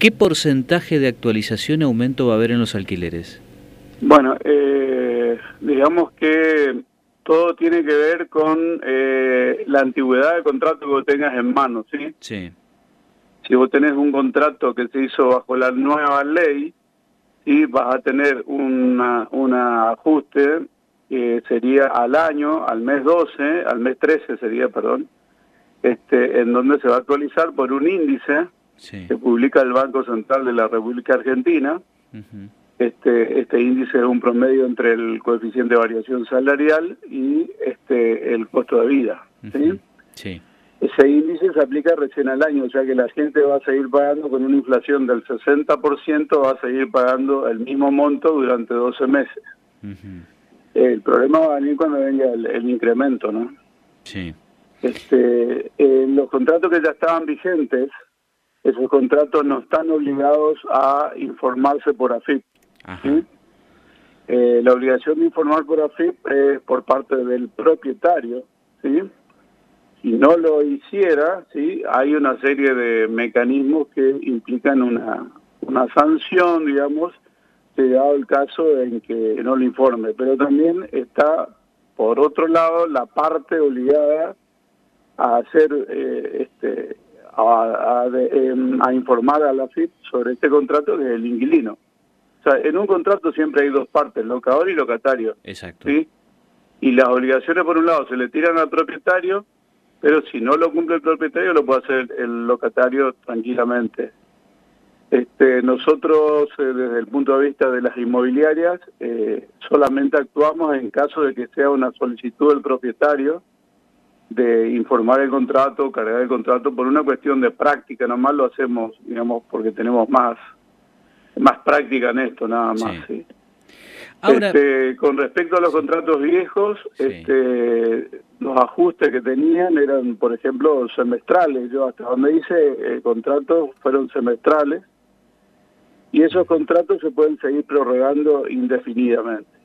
¿qué porcentaje de actualización y aumento va a haber en los alquileres? Bueno, eh, digamos que todo tiene que ver con eh, la antigüedad del contrato que vos tengas en mano, ¿sí? Sí. Si vos tenés un contrato que se hizo bajo la nueva ley, y vas a tener una, un ajuste que sería al año, al mes 12, al mes 13 sería, perdón, este, en donde se va a actualizar por un índice que publica el Banco Central de la República Argentina. Este, este índice es un promedio entre el coeficiente de variación salarial y este, el costo de vida. ¿sí? Sí. Ese índice se aplica recién al año, o sea que la gente va a seguir pagando con una inflación del 60%, va a seguir pagando el mismo monto durante 12 meses. El problema va a venir cuando venga el, incremento, ¿no? Sí. Este, los contratos que ya estaban vigentes, esos contratos no están obligados a informarse por AFIP. Eh, la obligación de informar por AFIP es por parte del propietario, ¿sí? si no lo hiciera, sí, hay una serie de mecanismos que implican una, una sanción, digamos, llegado el caso en que no lo informe. Pero también está, por otro lado, la parte obligada a hacer, eh, este, a, em, a, informar a la FIP sobre este contrato que es el inquilino. O sea, en un contrato siempre hay dos partes, locador y locatario. Exacto. ¿sí? Y las obligaciones, por un lado, se le tiran al propietario pero si no lo cumple el propietario lo puede hacer el locatario tranquilamente. Este, nosotros eh, desde el punto de vista de las inmobiliarias eh, solamente actuamos en caso de que sea una solicitud del propietario de informar el contrato, cargar el contrato por una cuestión de práctica, nomás lo hacemos, digamos, porque tenemos más más práctica en esto, nada más. ¿sí? Este, con respecto a los contratos viejos, este, los ajustes que tenían eran, por ejemplo, semestrales. Yo hasta donde hice eh, contratos fueron semestrales y esos contratos se pueden seguir prorrogando indefinidamente.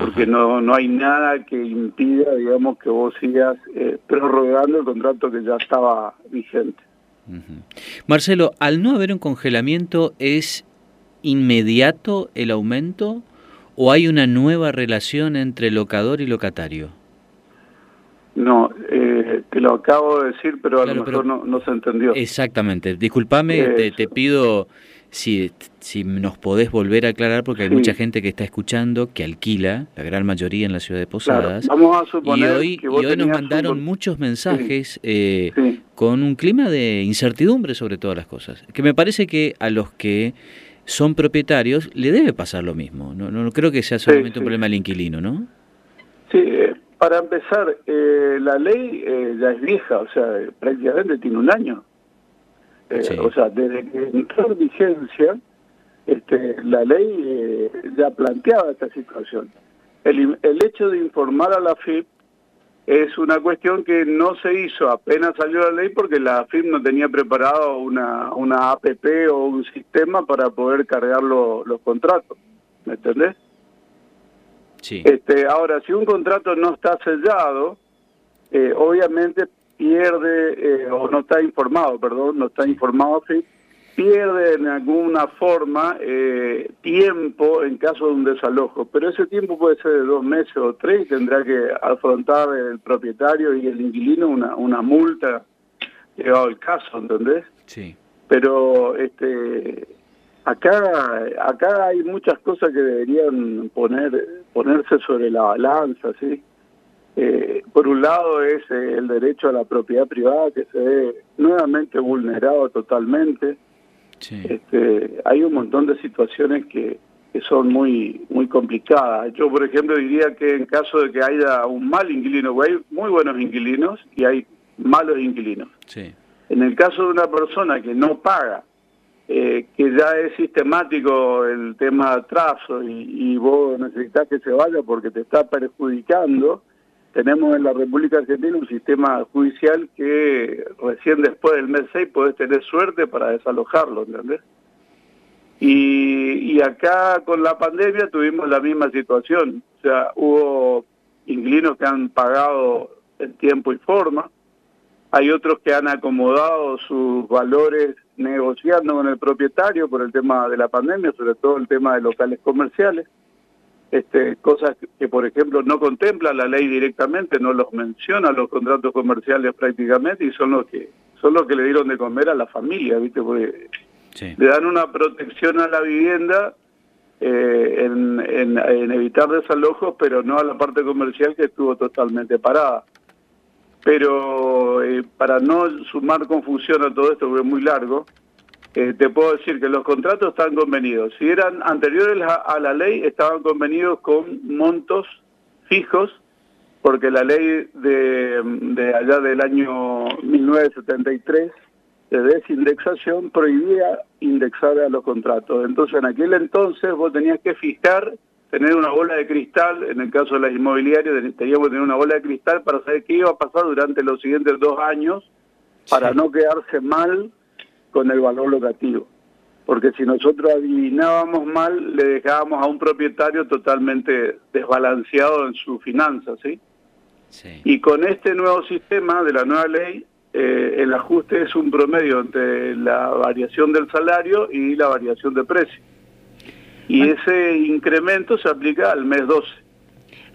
Porque no, no hay nada que impida, digamos, que vos sigas eh, prorrogando el contrato que ya estaba vigente. Marcelo, al no haber un congelamiento, ¿es inmediato el aumento o hay una nueva relación entre locador y locatario? No, eh, te lo acabo de decir, pero a lo mejor no, se entendió. Exactamente. Disculpame, te, pido si, si nos podés volver a aclarar, porque hay mucha gente que está escuchando, que alquila, la gran mayoría en la ciudad de Posadas. Vamos a suponer y hoy, que y hoy nos mandaron muchos mensajes eh, con un clima de incertidumbre sobre todas las cosas. Que me parece que a los que son propietarios, le debe pasar lo mismo. No, no, creo que sea solamente un problema del inquilino, ¿no? Sí, eh, para empezar, eh, la ley eh, ya es vieja, o sea, prácticamente tiene un año. O sea, desde que entró en vigencia, este, la ley ya planteaba esta situación. El, el hecho de informar a la FIP es una cuestión que no se hizo apenas salió la ley porque la FIM no tenía preparado una, una APP o un sistema para poder cargar los contratos. ¿Me entendés? Sí. Este, ahora, si un contrato no está sellado, eh, obviamente pierde, eh, o no está informado, perdón, no está informado FIP, pierde en alguna forma eh, tiempo en caso de un desalojo, pero ese tiempo puede ser de dos meses o tres y tendrá que afrontar el propietario y el inquilino una, una multa llegado el caso, ¿entendés? Sí. Pero este acá acá hay muchas cosas que deberían poner ponerse sobre la balanza, ¿sí? Eh, por un lado es eh, el derecho a la propiedad privada que se ve nuevamente vulnerado totalmente este, hay un montón de situaciones que, que son muy muy complicadas. Yo, por ejemplo, diría que en caso de que haya un mal inquilino, hay muy buenos inquilinos y hay malos inquilinos. En el caso de una persona que no paga, eh, que ya es sistemático el tema de atraso y, y vos necesitas que se vaya porque te está perjudicando, tenemos en la República Argentina un sistema judicial que recién después del mes 6 podés tener suerte para desalojarlo, ¿entendés? Y, y acá con la pandemia tuvimos la misma situación, o sea, hubo inquilinos que han pagado en tiempo y forma, hay otros que han acomodado sus valores negociando con el propietario por el tema de la pandemia, sobre todo el tema de locales comerciales. Este, cosas que, por ejemplo, no contempla la ley directamente, no los menciona los contratos comerciales prácticamente y son los que son los que le dieron de comer a la familia, ¿viste? Porque le dan una protección a la vivienda eh, en, evitar desalojos, pero no a la parte comercial que estuvo totalmente parada. Pero eh, para no sumar confusión a todo esto, porque es muy largo, eh, te puedo decir que los contratos están convenidos. Si eran anteriores a, la ley, estaban convenidos con montos fijos, porque la ley de, de allá del año 1973 de desindexación prohibía indexar a los contratos. Entonces, en aquel entonces vos tenías que fijar, tener una bola de cristal, en el caso de las inmobiliarias teníamos que tener una bola de cristal para saber qué iba a pasar durante los siguientes dos años para no quedarse mal con el valor locativo. Porque si nosotros adivinábamos mal, le dejábamos a un propietario totalmente desbalanceado en su finanza, ¿sí? Sí. Y con este nuevo sistema de la nueva ley, eh, el ajuste es un promedio entre la variación del salario y la variación de precio. Y ese incremento se aplica al mes 12.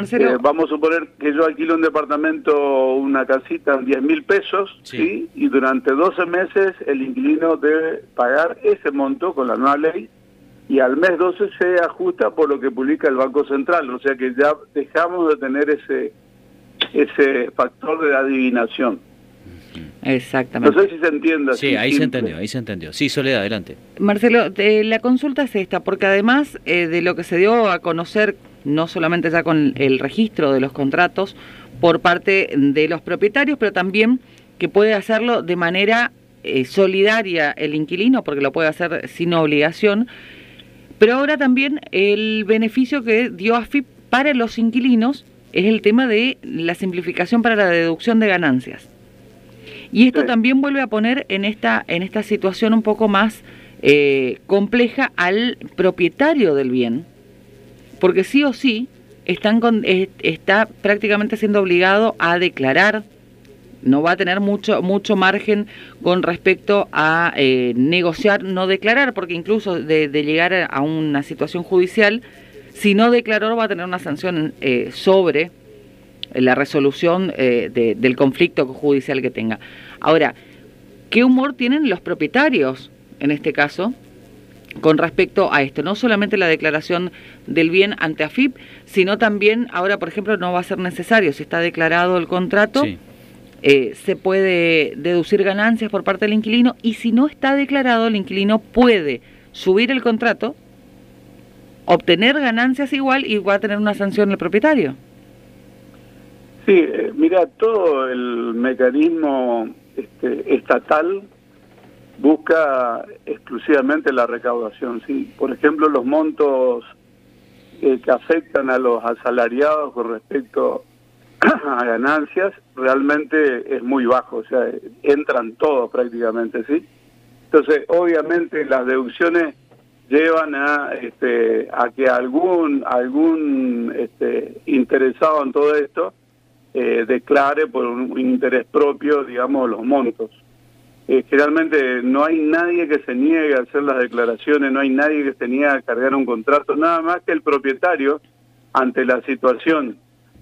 Eh, vamos a suponer que yo alquilo un departamento, una casita en 10 mil pesos, sí. y durante 12 meses el inquilino debe pagar ese monto con la nueva ley, y al mes 12 se ajusta por lo que publica el Banco Central, o sea que ya dejamos de tener ese, ese factor de adivinación. Exactamente. No sé si se entiende. Sí, ahí se entendió, ahí se entendió. Sí, Soledad, adelante. Marcelo, la consulta es esta, porque además eh, de lo que se dio a conocer, no solamente ya con el registro de los contratos por parte de los propietarios, pero también que puede hacerlo de manera eh, solidaria el inquilino, porque lo puede hacer sin obligación, pero ahora también el beneficio que dio AFIP para los inquilinos es el tema de la simplificación para la deducción de ganancias. Y esto también vuelve a poner en esta, en esta situación un poco más eh, compleja al propietario del bien, porque sí o sí están está prácticamente siendo obligado a declarar, no va a tener mucho, mucho margen con respecto a eh, negociar, no declarar, porque incluso de, llegar a una situación judicial, si no declaró va a tener una sanción eh, sobre la resolución eh, del conflicto judicial que tenga. Ahora, ¿qué humor tienen los propietarios en este caso? Con respecto a esto, no solamente la declaración del bien ante AFIP, sino también ahora, por ejemplo, no va a ser necesario, si está declarado el contrato, eh, se puede deducir ganancias por parte del inquilino y si no está declarado, el inquilino puede subir el contrato, obtener ganancias igual y va a tener una sanción el propietario. Sí, eh, mira, todo el mecanismo este, estatal busca exclusivamente la recaudación. ¿sí? Por ejemplo, los montos eh, que afectan a los asalariados con respecto a ganancias realmente es muy bajo, o sea, entran todos prácticamente, ¿sí? Entonces, obviamente las deducciones llevan a este, a que algún algún este, interesado en todo esto eh, declare por un interés propio, digamos, los montos. Eh, generalmente no hay nadie que se niegue a hacer las declaraciones, no hay nadie que se niegue a cargar un contrato, nada más que el propietario, ante la situación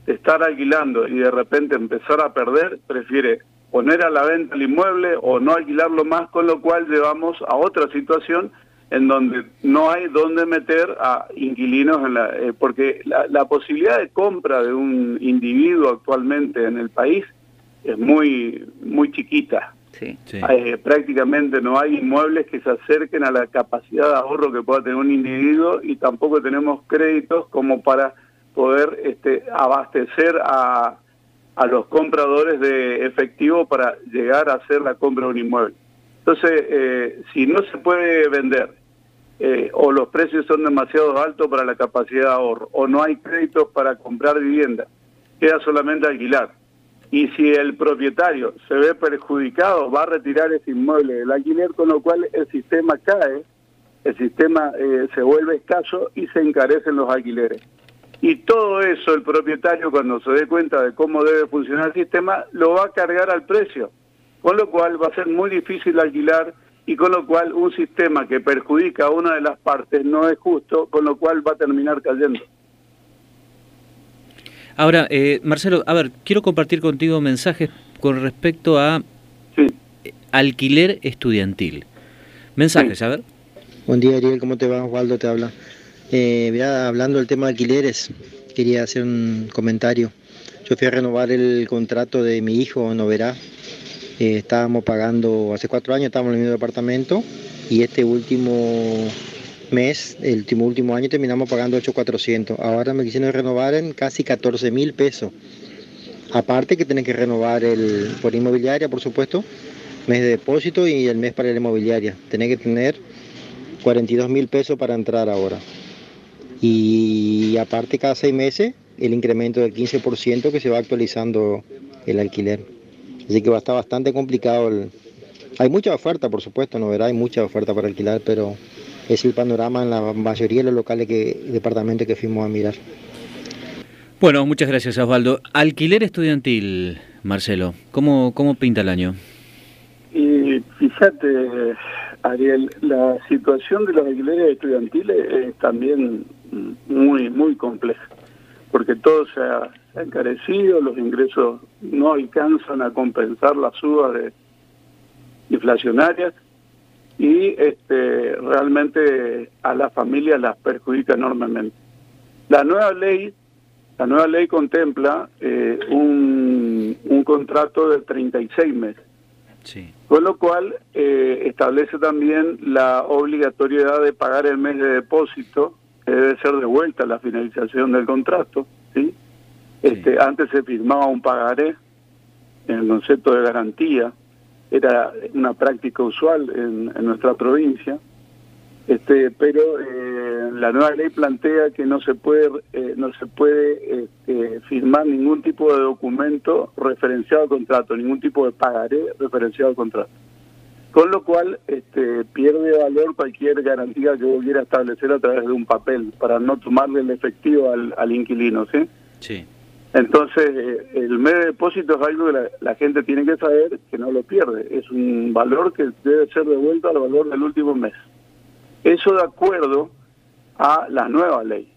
de estar alquilando y de repente empezar a perder, prefiere poner a la venta el inmueble o no alquilarlo más, con lo cual llevamos a otra situación en donde no hay dónde meter a inquilinos, en la, eh, porque la, posibilidad de compra de un individuo actualmente en el país es muy, muy chiquita. Sí, eh, prácticamente no hay inmuebles que se acerquen a la capacidad de ahorro que pueda tener un individuo y tampoco tenemos créditos como para poder este, abastecer a, a los compradores de efectivo para llegar a hacer la compra de un inmueble. Entonces, eh, si no se puede vender eh, o los precios son demasiado altos para la capacidad de ahorro o no hay créditos para comprar vivienda, queda solamente alquilar. Y si el propietario se ve perjudicado, va a retirar ese inmueble del alquiler, con lo cual el sistema cae, el sistema eh, se vuelve escaso y se encarecen los alquileres. Y todo eso el propietario cuando se dé cuenta de cómo debe funcionar el sistema, lo va a cargar al precio con lo cual va a ser muy difícil alquilar y con lo cual un sistema que perjudica a una de las partes no es justo, con lo cual va a terminar cayendo. Ahora, eh, Marcelo, a ver, quiero compartir contigo mensajes con respecto a alquiler estudiantil. Mensajes, a ver. Buen día, Ariel, ¿cómo te va? Osvaldo te habla. Eh, hablando del tema de alquileres, quería hacer un comentario. Yo fui a renovar el contrato de mi hijo, no verá. Eh, estábamos pagando, hace cuatro años estábamos en el mismo departamento y este último mes, el último, último año terminamos pagando 8.400. Ahora me quisieron renovar en casi 14 mil pesos. Aparte que tienen que renovar el por inmobiliaria, por supuesto, mes de depósito y el mes para la inmobiliaria. Tienen que tener 42 mil pesos para entrar ahora. Y aparte cada seis meses el incremento del 15% que se va actualizando el alquiler. Así que va a estar bastante complicado. Hay mucha oferta, por supuesto, no verá, hay mucha oferta para alquilar, pero es el panorama en la mayoría de los locales que departamentos que fuimos a mirar. Bueno, muchas gracias Osvaldo. Alquiler estudiantil, Marcelo, ¿cómo, cómo pinta el año? Y fíjate, Ariel, la situación de los alquileres estudiantiles es también muy, muy compleja, porque todo se ha, encarecido, los ingresos no alcanzan a compensar las subas de inflacionarias y este, realmente a las familias las perjudica enormemente. La nueva ley, la nueva ley contempla eh, un, un contrato de 36 meses. Sí. Con lo cual eh, establece también la obligatoriedad de pagar el mes de depósito, que debe ser devuelta a la finalización del contrato. ¿sí? Este, Antes se firmaba un pagaré en el concepto de garantía, era una práctica usual en, nuestra provincia, este, pero eh, la nueva ley plantea que no se puede eh, no se puede este, firmar ningún tipo de documento referenciado al contrato, ningún tipo de pagaré referenciado al contrato. Con lo cual este, pierde valor cualquier garantía que hubiera establecer a través de un papel para no tomarle el efectivo al, al inquilino, ¿sí? Sí. Entonces, eh, el medio de depósito es algo que la, gente tiene que saber que no lo pierde. Es un valor que debe ser devuelto al valor del último mes. Eso de acuerdo a la nueva ley.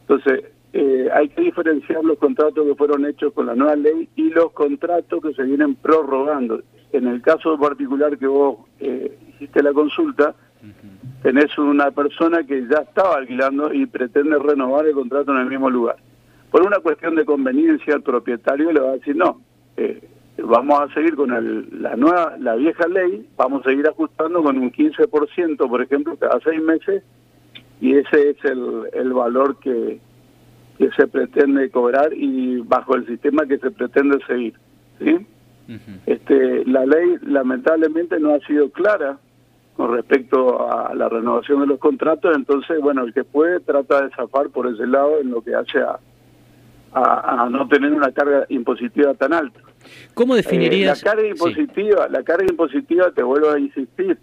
Entonces, eh, hay que diferenciar los contratos que fueron hechos con la nueva ley y los contratos que se vienen prorrogando. En el caso particular que vos eh, hiciste la consulta, tenés una persona que ya estaba alquilando y pretende renovar el contrato en el mismo lugar por una cuestión de conveniencia el propietario le va a decir no eh, vamos a seguir con la nueva la vieja ley vamos a seguir ajustando con un 15% por ejemplo cada seis meses y ese es el, el valor que, que se pretende cobrar y bajo el sistema que se pretende seguir ¿sí? este la ley lamentablemente no ha sido clara con respecto a la renovación de los contratos entonces bueno el que puede trata de zafar por ese lado en lo que hace a a, no tener una carga impositiva tan alta. ¿Cómo definirías? Eh, la carga impositiva, la carga impositiva, te vuelvo a insistir,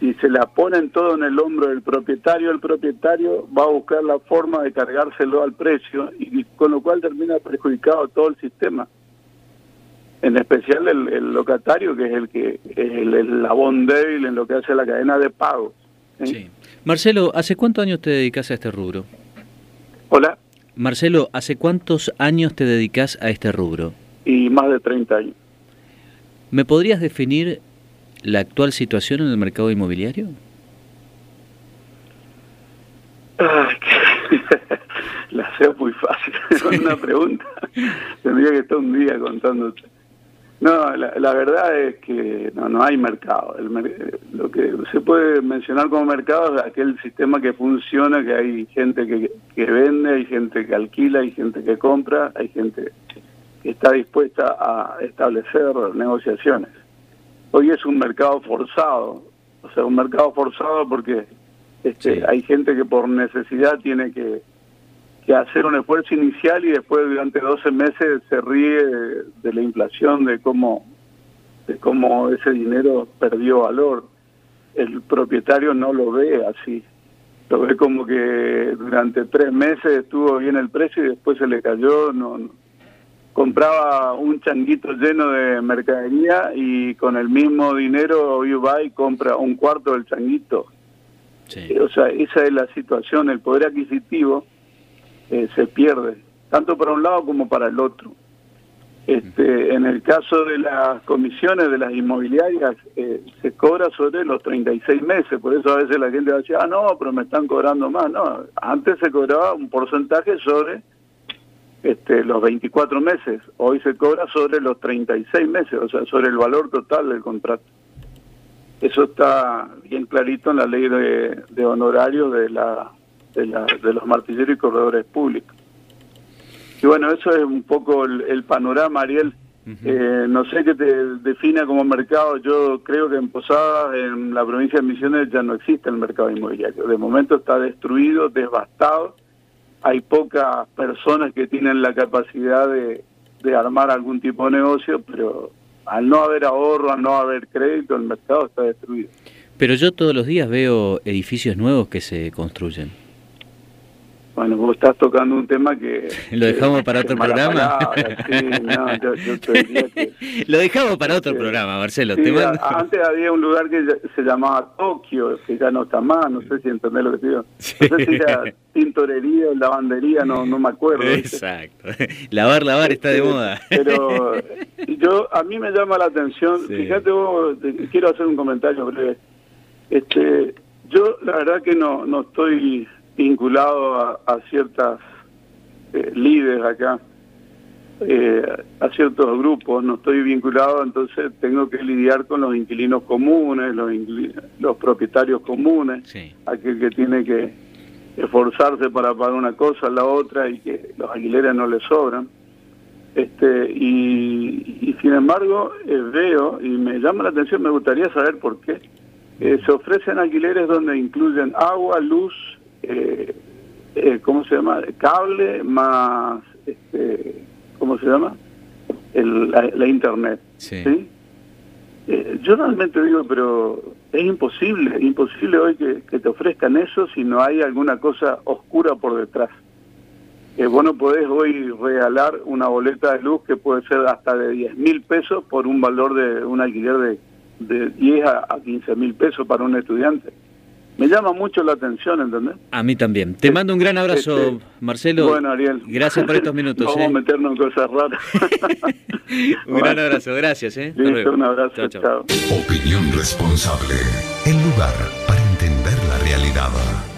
si se la ponen todo en el hombro del propietario, el propietario va a buscar la forma de cargárselo al precio y con lo cual termina perjudicado todo el sistema. En especial el, locatario, que es el que es el, el labón débil en lo que hace la cadena de pago. Sí. Marcelo, ¿hace cuántos años te dedicas a este rubro? Hola. Marcelo, ¿hace cuántos años te dedicas a este rubro? Y más de 30 años. ¿Me podrías definir la actual situación en el mercado inmobiliario? la sé muy fácil, es una pregunta. Tendría que estar un día contándote. No, la, verdad es que no, no hay mercado. lo que se puede mencionar como mercado es aquel sistema que funciona, que hay gente que, que vende, hay gente que alquila, hay gente que compra, hay gente que está dispuesta a establecer negociaciones. Hoy es un mercado forzado, o sea, un mercado forzado porque este, hay gente que por necesidad tiene que que hacer un esfuerzo inicial y después durante 12 meses se ríe de, la inflación, de cómo, de cómo ese dinero perdió valor. El propietario no lo ve así. Lo ve como que durante tres meses estuvo bien el precio y después se le cayó. No, compraba un changuito lleno de mercadería y con el mismo dinero hoy va y compra un cuarto del changuito. O sea, esa es la situación, el poder adquisitivo eh, se pierde, tanto para un lado como para el otro. Este, en el caso de las comisiones de las inmobiliarias, eh, se cobra sobre los 36 meses, por eso a veces la gente va a decir, ah, no, pero me están cobrando más. No, antes se cobraba un porcentaje sobre este, los 24 meses, hoy se cobra sobre los 36 meses, o sea, sobre el valor total del contrato. Eso está bien clarito en la ley de, de honorarios de, la, de, la, de los martilleros y corredores públicos. Y bueno, eso es un poco el, panorama, Ariel. Eh, no sé qué te defina como mercado. Yo creo que en Posadas, en la provincia de Misiones, ya no existe el mercado inmobiliario. De momento está destruido, devastado. Hay pocas personas que tienen la capacidad de, de armar algún tipo de negocio, pero al no haber ahorro, al no haber crédito, el mercado está destruido. Pero yo todos los días veo edificios nuevos que se construyen. Bueno, vos estás tocando un tema que... ¿Lo dejamos para otro programa? Lo dejamos para otro programa, Marcelo. Antes había un lugar que se llamaba Tokio, que ya no está más, no sé si entendés lo que digo. No sé si era tintorería o lavandería, no, no me acuerdo. Exacto. Lavar, lavar está de este, moda. Pero yo a mí me llama la atención, fíjate vos, quiero hacer un comentario breve. Este, yo la verdad que no, no estoy vinculado a, ciertas eh, líderes acá, eh, a ciertos grupos, no estoy vinculado, entonces tengo que lidiar con los inquilinos comunes, los, los propietarios comunes, aquel que tiene que esforzarse para pagar una cosa, la otra y que los alquileres no le sobran. Este, y, sin embargo eh, veo y me llama la atención, me gustaría saber por qué. se ofrecen alquileres donde incluyen agua, luz, eh, eh, ¿cómo se llama? Cable más, este, ¿cómo se llama? El, la, internet. Sí. Eh, yo realmente digo, pero es imposible, imposible hoy que, te ofrezcan eso si no hay alguna cosa oscura por detrás. Eh, vos no podés hoy regalar una boleta de luz que puede ser hasta de 10 mil pesos por un valor de un alquiler de, de 10 a, a 15 mil pesos para un estudiante me llama mucho la atención, ¿entendés? A mí también. Te mando un gran abrazo, este, Marcelo. Bueno, Ariel. Gracias por estos minutos. Vamos a ¿eh? meternos en cosas raras. un gran abrazo, gracias. ¿eh? un abrazo, chao. Opinión responsable. El lugar para entender la realidad.